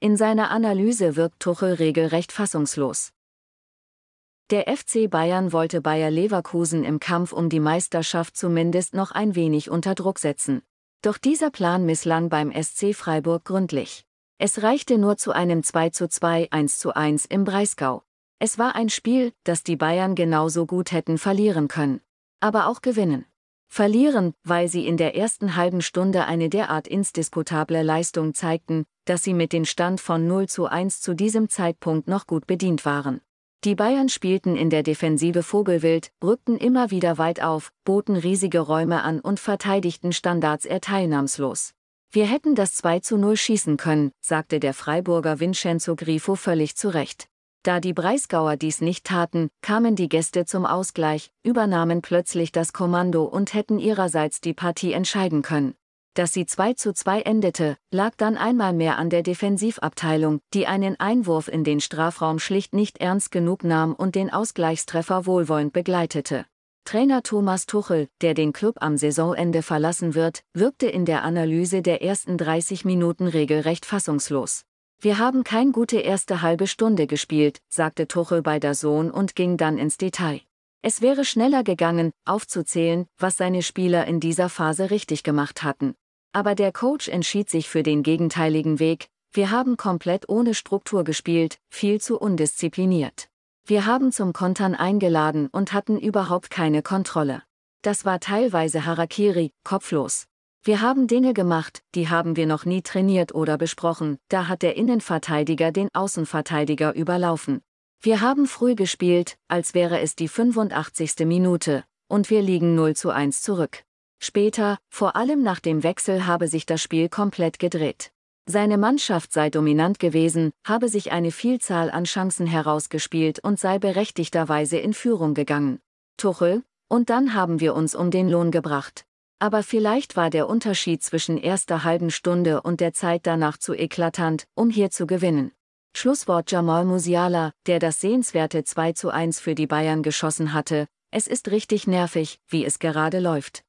In seiner Analyse wirkt Tuchel regelrecht fassungslos. Der FC Bayern wollte Bayer Leverkusen im Kampf um die Meisterschaft zumindest noch ein wenig unter Druck setzen. Doch dieser Plan misslang beim SC Freiburg gründlich. Es reichte nur zu einem 2 zu 2 1 zu 1 im Breisgau. Es war ein Spiel, das die Bayern genauso gut hätten verlieren können. Aber auch gewinnen. Verlieren, weil sie in der ersten halben Stunde eine derart indiskutable Leistung zeigten, dass sie mit dem Stand von 0 zu 1 zu diesem Zeitpunkt noch gut bedient waren. Die Bayern spielten in der Defensive Vogelwild, rückten immer wieder weit auf, boten riesige Räume an und verteidigten Standards eher teilnahmslos. Wir hätten das 2 zu 0 schießen können, sagte der Freiburger Vincenzo Grifo völlig zu Recht. Da die Breisgauer dies nicht taten, kamen die Gäste zum Ausgleich, übernahmen plötzlich das Kommando und hätten ihrerseits die Partie entscheiden können. Dass sie 2 zu 2 endete, lag dann einmal mehr an der Defensivabteilung, die einen Einwurf in den Strafraum schlicht nicht ernst genug nahm und den Ausgleichstreffer wohlwollend begleitete. Trainer Thomas Tuchel, der den Club am Saisonende verlassen wird, wirkte in der Analyse der ersten 30 Minuten regelrecht fassungslos. Wir haben kein gute erste halbe Stunde gespielt, sagte Tuchel bei der Sohn und ging dann ins Detail. Es wäre schneller gegangen, aufzuzählen, was seine Spieler in dieser Phase richtig gemacht hatten. Aber der Coach entschied sich für den gegenteiligen Weg, wir haben komplett ohne Struktur gespielt, viel zu undiszipliniert. Wir haben zum Kontern eingeladen und hatten überhaupt keine Kontrolle. Das war teilweise Harakiri, kopflos. Wir haben Dinge gemacht, die haben wir noch nie trainiert oder besprochen, da hat der Innenverteidiger den Außenverteidiger überlaufen. Wir haben früh gespielt, als wäre es die 85. Minute, und wir liegen 0 zu 1 zurück. Später, vor allem nach dem Wechsel habe sich das Spiel komplett gedreht. Seine Mannschaft sei dominant gewesen, habe sich eine Vielzahl an Chancen herausgespielt und sei berechtigterweise in Führung gegangen. Tuchel, und dann haben wir uns um den Lohn gebracht. Aber vielleicht war der Unterschied zwischen erster halben Stunde und der Zeit danach zu eklatant, um hier zu gewinnen. Schlusswort Jamal Musiala, der das sehenswerte 2 zu 1 für die Bayern geschossen hatte, es ist richtig nervig, wie es gerade läuft.